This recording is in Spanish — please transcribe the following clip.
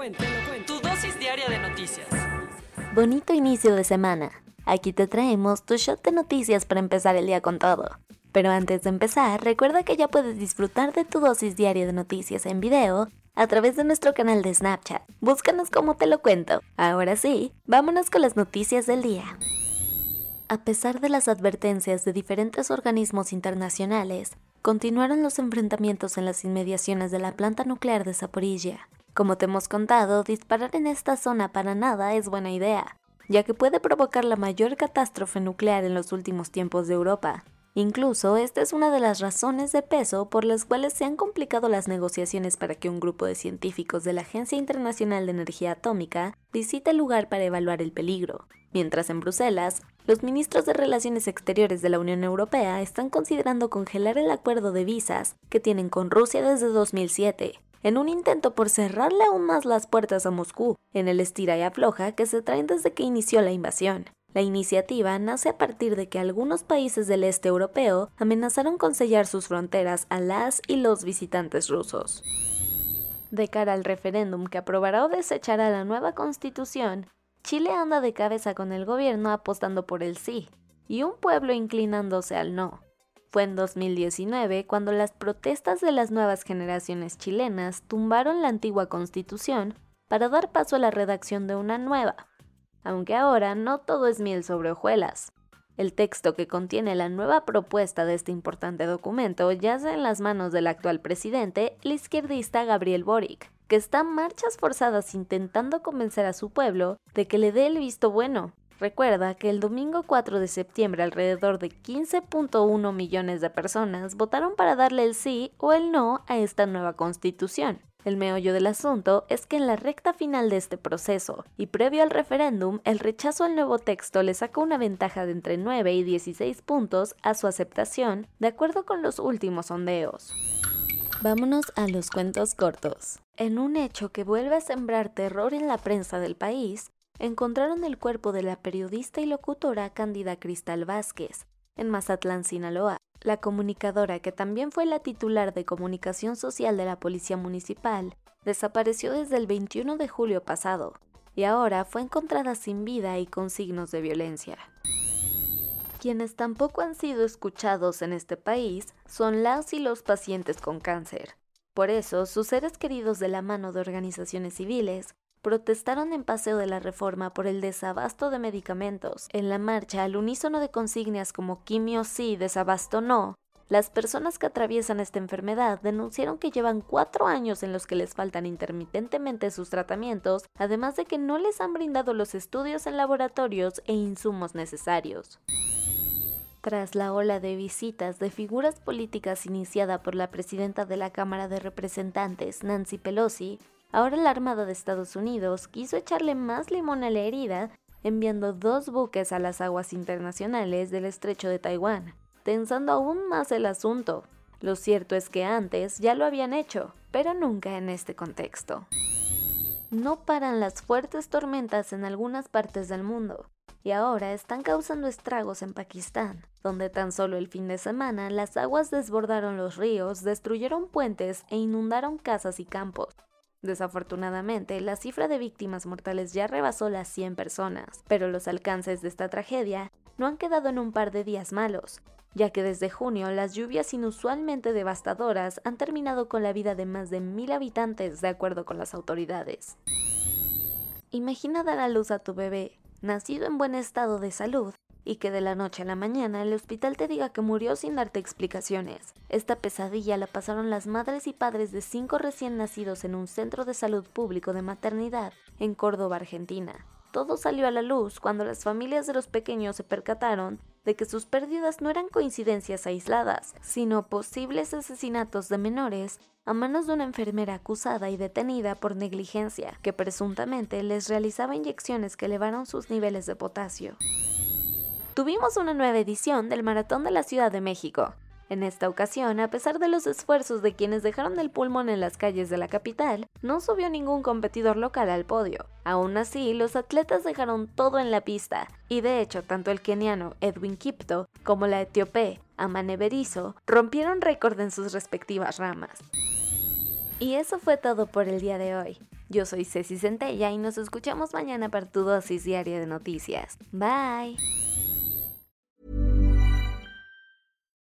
cuento, te lo cuento. Tu dosis diaria de noticias. Bonito inicio de semana. Aquí te traemos tu shot de noticias para empezar el día con todo. Pero antes de empezar, recuerda que ya puedes disfrutar de tu dosis diaria de noticias en video a través de nuestro canal de Snapchat. Búscanos como te lo cuento. Ahora sí, vámonos con las noticias del día. A pesar de las advertencias de diferentes organismos internacionales, continuaron los enfrentamientos en las inmediaciones de la planta nuclear de Zaporilla. Como te hemos contado, disparar en esta zona para nada es buena idea, ya que puede provocar la mayor catástrofe nuclear en los últimos tiempos de Europa. Incluso esta es una de las razones de peso por las cuales se han complicado las negociaciones para que un grupo de científicos de la Agencia Internacional de Energía Atómica visite el lugar para evaluar el peligro. Mientras en Bruselas, los ministros de Relaciones Exteriores de la Unión Europea están considerando congelar el acuerdo de visas que tienen con Rusia desde 2007, en un intento por cerrarle aún más las puertas a Moscú, en el estira y afloja que se traen desde que inició la invasión. La iniciativa nace a partir de que algunos países del este europeo amenazaron con sellar sus fronteras a las y los visitantes rusos. De cara al referéndum que aprobará o desechará la nueva constitución, Chile anda de cabeza con el gobierno apostando por el sí y un pueblo inclinándose al no. Fue en 2019 cuando las protestas de las nuevas generaciones chilenas tumbaron la antigua constitución para dar paso a la redacción de una nueva, aunque ahora no todo es miel sobre hojuelas. El texto que contiene la nueva propuesta de este importante documento yace en las manos del actual presidente, el izquierdista Gabriel Boric, que está marchas forzadas intentando convencer a su pueblo de que le dé el visto bueno. Recuerda que el domingo 4 de septiembre alrededor de 15.1 millones de personas votaron para darle el sí o el no a esta nueva constitución. El meollo del asunto es que en la recta final de este proceso y previo al referéndum, el rechazo al nuevo texto le saca una ventaja de entre 9 y 16 puntos a su aceptación, de acuerdo con los últimos sondeos. Vámonos a los cuentos cortos. En un hecho que vuelve a sembrar terror en la prensa del país, encontraron el cuerpo de la periodista y locutora Cándida Cristal Vázquez, en Mazatlán, Sinaloa. La comunicadora, que también fue la titular de comunicación social de la Policía Municipal, desapareció desde el 21 de julio pasado y ahora fue encontrada sin vida y con signos de violencia. Quienes tampoco han sido escuchados en este país son las y los pacientes con cáncer. Por eso, sus seres queridos de la mano de organizaciones civiles protestaron en Paseo de la Reforma por el desabasto de medicamentos. En la marcha, al unísono de consignas como quimio sí, desabasto no, las personas que atraviesan esta enfermedad denunciaron que llevan cuatro años en los que les faltan intermitentemente sus tratamientos, además de que no les han brindado los estudios en laboratorios e insumos necesarios. Tras la ola de visitas de figuras políticas iniciada por la presidenta de la Cámara de Representantes, Nancy Pelosi, Ahora la Armada de Estados Unidos quiso echarle más limón a la herida enviando dos buques a las aguas internacionales del estrecho de Taiwán, tensando aún más el asunto. Lo cierto es que antes ya lo habían hecho, pero nunca en este contexto. No paran las fuertes tormentas en algunas partes del mundo, y ahora están causando estragos en Pakistán, donde tan solo el fin de semana las aguas desbordaron los ríos, destruyeron puentes e inundaron casas y campos. Desafortunadamente, la cifra de víctimas mortales ya rebasó las 100 personas, pero los alcances de esta tragedia no han quedado en un par de días malos, ya que desde junio las lluvias inusualmente devastadoras han terminado con la vida de más de mil habitantes, de acuerdo con las autoridades. Imagina dar a luz a tu bebé, nacido en buen estado de salud, y que de la noche a la mañana el hospital te diga que murió sin darte explicaciones. Esta pesadilla la pasaron las madres y padres de cinco recién nacidos en un centro de salud público de maternidad en Córdoba, Argentina. Todo salió a la luz cuando las familias de los pequeños se percataron de que sus pérdidas no eran coincidencias aisladas, sino posibles asesinatos de menores a manos de una enfermera acusada y detenida por negligencia, que presuntamente les realizaba inyecciones que elevaron sus niveles de potasio. Tuvimos una nueva edición del Maratón de la Ciudad de México, en esta ocasión, a pesar de los esfuerzos de quienes dejaron el pulmón en las calles de la capital, no subió ningún competidor local al podio. Aún así, los atletas dejaron todo en la pista, y de hecho, tanto el keniano Edwin Kipto como la etíope Amane Berizo rompieron récord en sus respectivas ramas. Y eso fue todo por el día de hoy. Yo soy Ceci Centella y nos escuchamos mañana para tu dosis diaria de noticias. Bye.